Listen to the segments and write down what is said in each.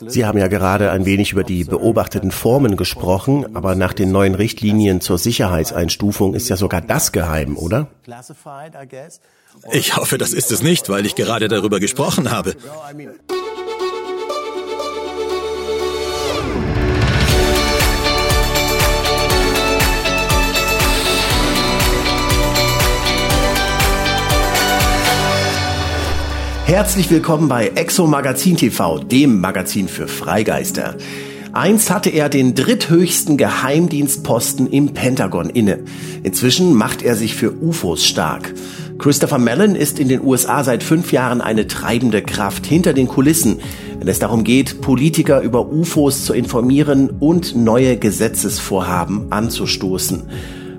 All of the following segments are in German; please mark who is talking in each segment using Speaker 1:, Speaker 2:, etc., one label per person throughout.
Speaker 1: Sie haben ja gerade ein wenig über die beobachteten Formen gesprochen, aber nach den neuen Richtlinien zur Sicherheitseinstufung ist ja sogar das geheim, oder?
Speaker 2: Ich hoffe, das ist es nicht, weil ich gerade darüber gesprochen habe.
Speaker 1: Herzlich willkommen bei Exo Magazin TV, dem Magazin für Freigeister. Einst hatte er den dritthöchsten Geheimdienstposten im Pentagon inne. Inzwischen macht er sich für UFOs stark. Christopher Mellon ist in den USA seit fünf Jahren eine treibende Kraft hinter den Kulissen, wenn es darum geht, Politiker über UFOs zu informieren und neue Gesetzesvorhaben anzustoßen.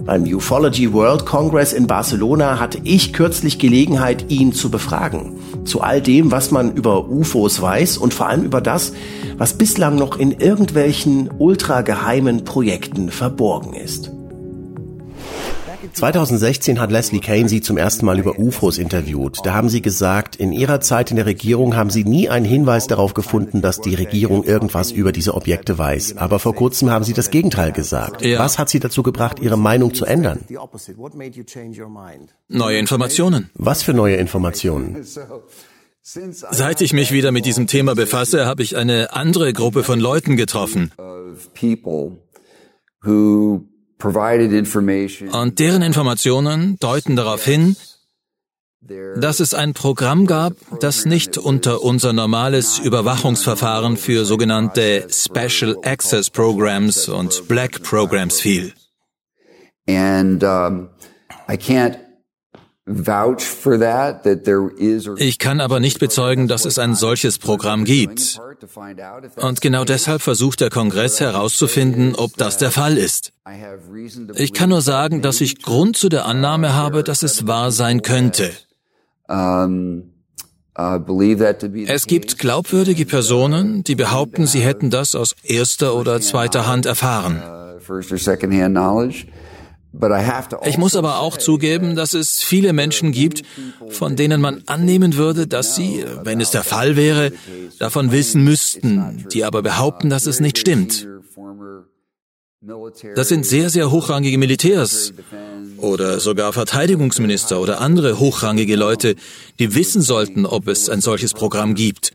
Speaker 1: Beim Ufology World Congress in Barcelona hatte ich kürzlich Gelegenheit, ihn zu befragen. Zu all dem, was man über UFOs weiß und vor allem über das, was bislang noch in irgendwelchen ultrageheimen Projekten verborgen ist. 2016 hat Leslie Kane Sie zum ersten Mal über UFOs interviewt. Da haben Sie gesagt, in Ihrer Zeit in der Regierung haben Sie nie einen Hinweis darauf gefunden, dass die Regierung irgendwas über diese Objekte weiß. Aber vor kurzem haben Sie das Gegenteil gesagt. Ja. Was hat Sie dazu gebracht, Ihre Meinung zu ändern?
Speaker 2: Neue Informationen.
Speaker 1: Was für neue Informationen?
Speaker 2: Seit ich mich wieder mit diesem Thema befasse, habe ich eine andere Gruppe von Leuten getroffen. Und deren Informationen deuten darauf hin, dass es ein Programm gab, das nicht unter unser normales Überwachungsverfahren für sogenannte Special Access Programs und Black Programs fiel. And um, I can't ich kann aber nicht bezeugen, dass es ein solches Programm gibt. Und genau deshalb versucht der Kongress herauszufinden, ob das der Fall ist. Ich kann nur sagen, dass ich Grund zu der Annahme habe, dass es wahr sein könnte. Es gibt glaubwürdige Personen, die behaupten, sie hätten das aus erster oder zweiter Hand erfahren. Ich muss aber auch zugeben, dass es viele Menschen gibt, von denen man annehmen würde, dass sie, wenn es der Fall wäre, davon wissen müssten, die aber behaupten, dass es nicht stimmt. Das sind sehr, sehr hochrangige Militärs oder sogar Verteidigungsminister oder andere hochrangige Leute, die wissen sollten, ob es ein solches Programm gibt.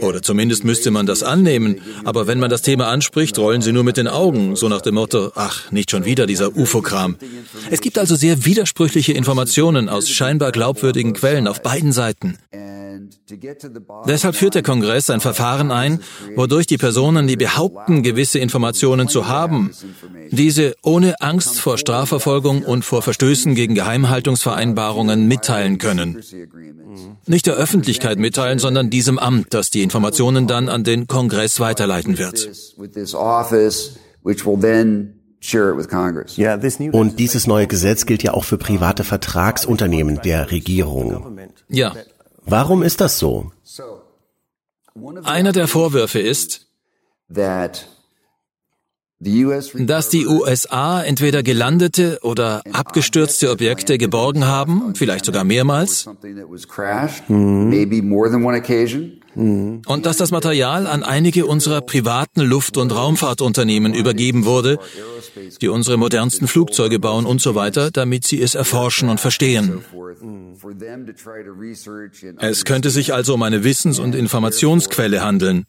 Speaker 2: Oder zumindest müsste man das annehmen. Aber wenn man das Thema anspricht, rollen sie nur mit den Augen, so nach dem Motto, ach, nicht schon wieder dieser UFO-Kram. Es gibt also sehr widersprüchliche Informationen aus scheinbar glaubwürdigen Quellen auf beiden Seiten. Deshalb führt der Kongress ein Verfahren ein, wodurch die Personen, die behaupten, gewisse Informationen zu haben, diese ohne Angst vor Strafverfolgung und vor Verstößen gegen Geheimhaltungsvereinbarungen mitteilen können. Nicht der Öffentlichkeit mitteilen, sondern diesem Amt, das die Informationen dann an den Kongress weiterleiten wird.
Speaker 1: Und dieses neue Gesetz gilt ja auch für private Vertragsunternehmen der Regierung.
Speaker 2: Ja.
Speaker 1: Warum ist das so?
Speaker 2: Einer der Vorwürfe ist, dass die USA entweder gelandete oder abgestürzte Objekte geborgen haben, vielleicht sogar mehrmals, und dass das Material an einige unserer privaten Luft- und Raumfahrtunternehmen übergeben wurde, die unsere modernsten Flugzeuge bauen und so weiter, damit sie es erforschen und verstehen. Es könnte sich also um eine Wissens- und Informationsquelle handeln.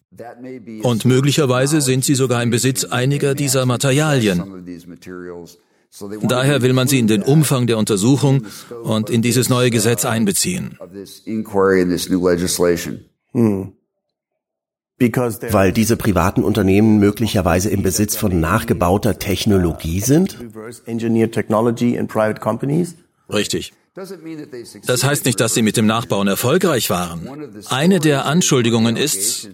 Speaker 2: Und möglicherweise sind sie sogar im Besitz einiger dieser Materialien. Daher will man sie in den Umfang der Untersuchung und in dieses neue Gesetz einbeziehen.
Speaker 1: Hm. Weil diese privaten Unternehmen möglicherweise im Besitz von nachgebauter Technologie sind?
Speaker 2: Richtig. Das heißt nicht, dass sie mit dem Nachbauen erfolgreich waren. Eine der Anschuldigungen ist,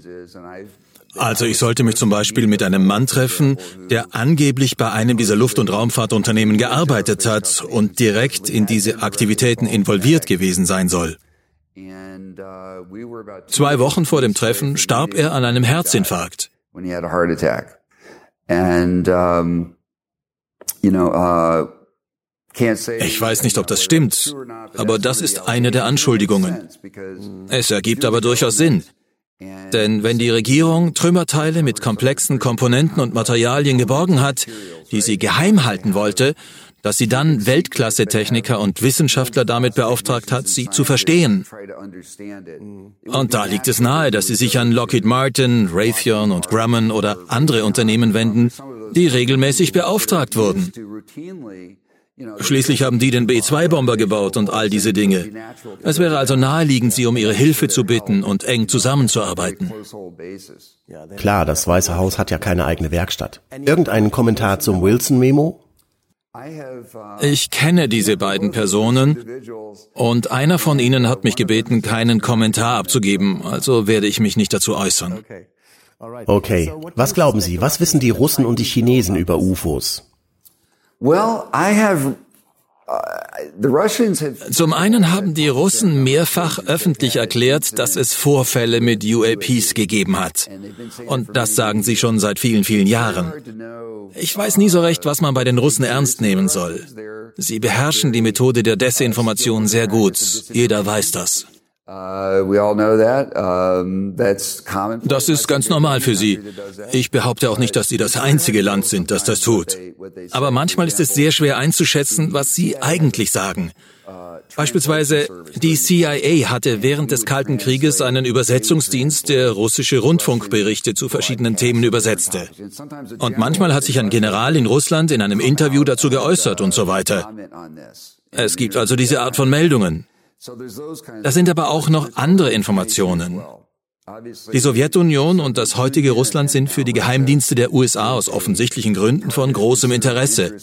Speaker 2: also ich sollte mich zum Beispiel mit einem Mann treffen, der angeblich bei einem dieser Luft- und Raumfahrtunternehmen gearbeitet hat und direkt in diese Aktivitäten involviert gewesen sein soll. Zwei Wochen vor dem Treffen starb er an einem Herzinfarkt. Ich weiß nicht, ob das stimmt, aber das ist eine der Anschuldigungen. Es ergibt aber durchaus Sinn. Denn wenn die Regierung Trümmerteile mit komplexen Komponenten und Materialien geborgen hat, die sie geheim halten wollte, dass sie dann Weltklasse-Techniker und Wissenschaftler damit beauftragt hat, sie zu verstehen. Und da liegt es nahe, dass sie sich an Lockheed Martin, Raytheon und Grumman oder andere Unternehmen wenden, die regelmäßig beauftragt wurden. Schließlich haben die den B-2-Bomber gebaut und all diese Dinge. Es wäre also naheliegend, sie um ihre Hilfe zu bitten und eng zusammenzuarbeiten.
Speaker 1: Klar, das Weiße Haus hat ja keine eigene Werkstatt. Irgendeinen Kommentar zum Wilson-Memo?
Speaker 2: Ich kenne diese beiden Personen und einer von ihnen hat mich gebeten, keinen Kommentar abzugeben, also werde ich mich nicht dazu äußern.
Speaker 1: Okay, was glauben Sie, was wissen die Russen und die Chinesen über UFOs?
Speaker 3: Have
Speaker 2: zum einen haben die Russen mehrfach öffentlich erklärt, dass es Vorfälle mit UAPs gegeben hat. Und das sagen sie schon seit vielen, vielen Jahren. Ich weiß nie so recht, was man bei den Russen ernst nehmen soll. Sie beherrschen die Methode der Desinformation sehr gut. Jeder weiß das.
Speaker 3: Uh,
Speaker 2: das ist ganz normal für sie. Ich behaupte auch nicht, dass sie das einzige Land sind, das das tut. Aber manchmal ist es sehr schwer einzuschätzen, was sie eigentlich sagen. Beispielsweise die CIA hatte während des Kalten Krieges einen Übersetzungsdienst, der russische Rundfunkberichte zu verschiedenen Themen übersetzte. Und manchmal hat sich ein General in Russland in einem Interview dazu geäußert und so weiter. Es gibt also diese Art von Meldungen. Da sind aber auch noch andere Informationen. Die Sowjetunion und das heutige Russland sind für die Geheimdienste der USA aus offensichtlichen Gründen von großem Interesse.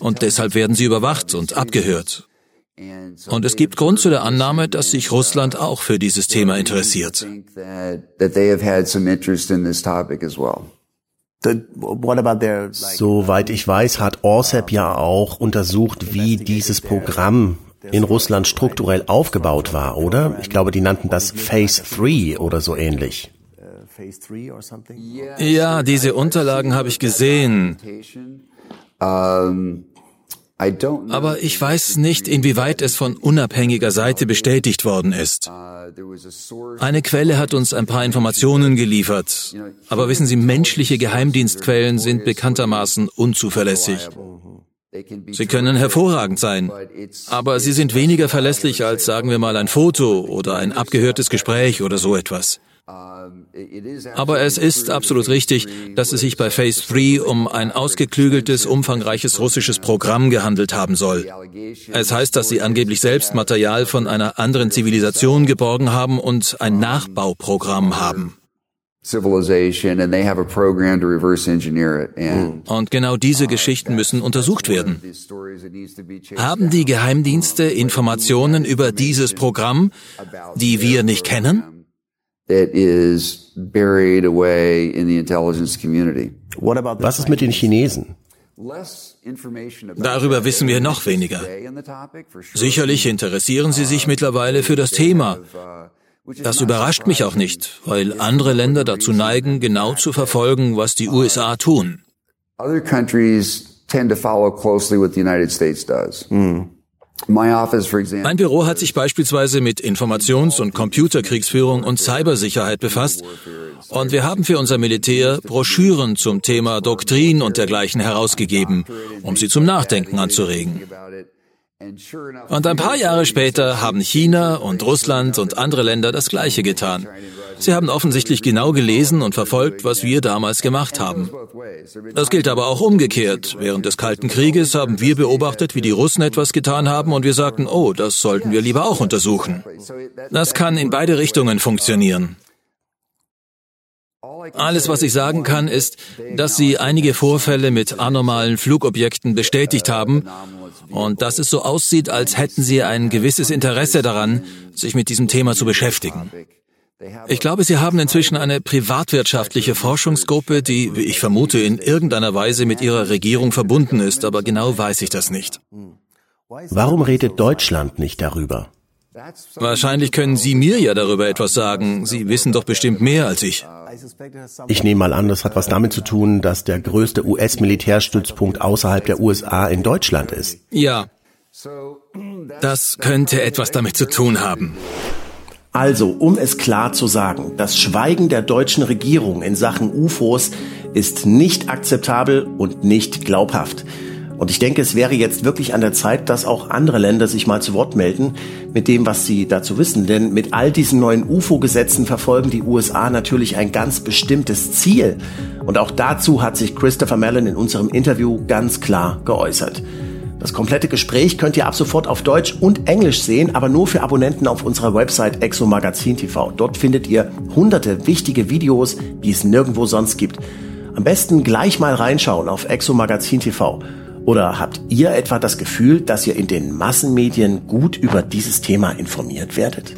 Speaker 2: Und deshalb werden sie überwacht und abgehört. Und es gibt Grund zu der Annahme, dass sich Russland auch für dieses Thema interessiert.
Speaker 1: Soweit ich weiß, hat ORSEP ja auch untersucht, wie dieses Programm in Russland strukturell aufgebaut war, oder? Ich glaube, die nannten das Phase 3 oder so ähnlich.
Speaker 2: Ja, diese Unterlagen habe ich gesehen. Aber ich weiß nicht, inwieweit es von unabhängiger Seite bestätigt worden ist. Eine Quelle hat uns ein paar Informationen geliefert. Aber wissen Sie, menschliche Geheimdienstquellen sind bekanntermaßen unzuverlässig. Sie können hervorragend sein, aber sie sind weniger verlässlich als, sagen wir mal, ein Foto oder ein abgehörtes Gespräch oder so etwas. Aber es ist absolut richtig, dass es sich bei Phase 3 um ein ausgeklügeltes, umfangreiches russisches Programm gehandelt haben soll. Es heißt, dass sie angeblich selbst Material von einer anderen Zivilisation geborgen haben und ein Nachbauprogramm haben. Und genau diese Geschichten müssen untersucht werden. Haben die Geheimdienste Informationen über dieses Programm, die wir nicht kennen?
Speaker 1: Was ist mit den Chinesen?
Speaker 2: Darüber wissen wir noch weniger. Sicherlich interessieren sie sich mittlerweile für das Thema. Das überrascht mich auch nicht, weil andere Länder dazu neigen, genau zu verfolgen, was die USA tun.
Speaker 3: Other countries tend to follow closely what the United States does. Mm.
Speaker 2: Mein Büro hat sich beispielsweise mit Informations- und Computerkriegsführung und Cybersicherheit befasst und wir haben für unser Militär Broschüren zum Thema Doktrin und dergleichen herausgegeben, um sie zum Nachdenken anzuregen. Und ein paar Jahre später haben China und Russland und andere Länder das Gleiche getan. Sie haben offensichtlich genau gelesen und verfolgt, was wir damals gemacht haben. Das gilt aber auch umgekehrt. Während des Kalten Krieges haben wir beobachtet, wie die Russen etwas getan haben und wir sagten, oh, das sollten wir lieber auch untersuchen. Das kann in beide Richtungen funktionieren. Alles, was ich sagen kann, ist, dass sie einige Vorfälle mit anormalen Flugobjekten bestätigt haben und dass es so aussieht, als hätten sie ein gewisses Interesse daran, sich mit diesem Thema zu beschäftigen. Ich glaube, Sie haben inzwischen eine privatwirtschaftliche Forschungsgruppe, die, wie ich vermute, in irgendeiner Weise mit Ihrer Regierung verbunden ist, aber genau weiß ich das nicht.
Speaker 1: Warum redet Deutschland nicht darüber?
Speaker 2: Wahrscheinlich können Sie mir ja darüber etwas sagen. Sie wissen doch bestimmt mehr als ich.
Speaker 1: Ich nehme mal an, das hat was damit zu tun, dass der größte US-Militärstützpunkt außerhalb der USA in Deutschland ist.
Speaker 2: Ja. Das könnte etwas damit zu tun haben.
Speaker 1: Also, um es klar zu sagen, das Schweigen der deutschen Regierung in Sachen UFOs ist nicht akzeptabel und nicht glaubhaft. Und ich denke, es wäre jetzt wirklich an der Zeit, dass auch andere Länder sich mal zu Wort melden mit dem, was sie dazu wissen. Denn mit all diesen neuen UFO-Gesetzen verfolgen die USA natürlich ein ganz bestimmtes Ziel. Und auch dazu hat sich Christopher Mellon in unserem Interview ganz klar geäußert. Das komplette Gespräch könnt ihr ab sofort auf Deutsch und Englisch sehen, aber nur für Abonnenten auf unserer Website Exomagazin TV. Dort findet ihr hunderte wichtige Videos, die es nirgendwo sonst gibt. Am besten gleich mal reinschauen auf Exomagazin TV. Oder habt ihr etwa das Gefühl, dass ihr in den Massenmedien gut über dieses Thema informiert werdet?